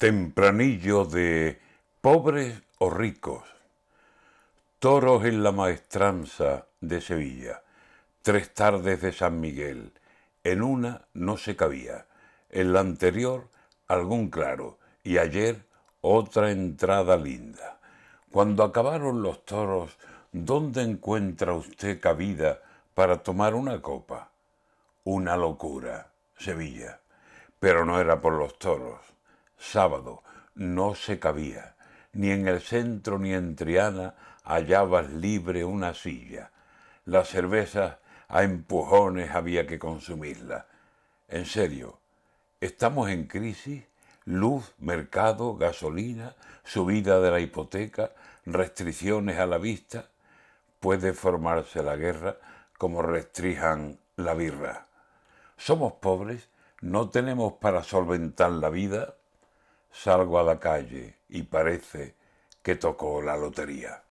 Tempranillo de pobres o ricos. Toros en la maestranza de Sevilla. Tres tardes de San Miguel. En una no se cabía. En la anterior algún claro. Y ayer otra entrada linda. Cuando acabaron los toros, ¿dónde encuentra usted cabida para tomar una copa? Una locura. Sevilla. Pero no era por los toros sábado, no se cabía, ni en el centro ni en Triana hallabas libre una silla. La cerveza a empujones había que consumirla. En serio, estamos en crisis, luz, mercado, gasolina, subida de la hipoteca, restricciones a la vista. Puede formarse la guerra como restrijan la birra. Somos pobres, no tenemos para solventar la vida, salgo a la calle y parece que tocó la lotería.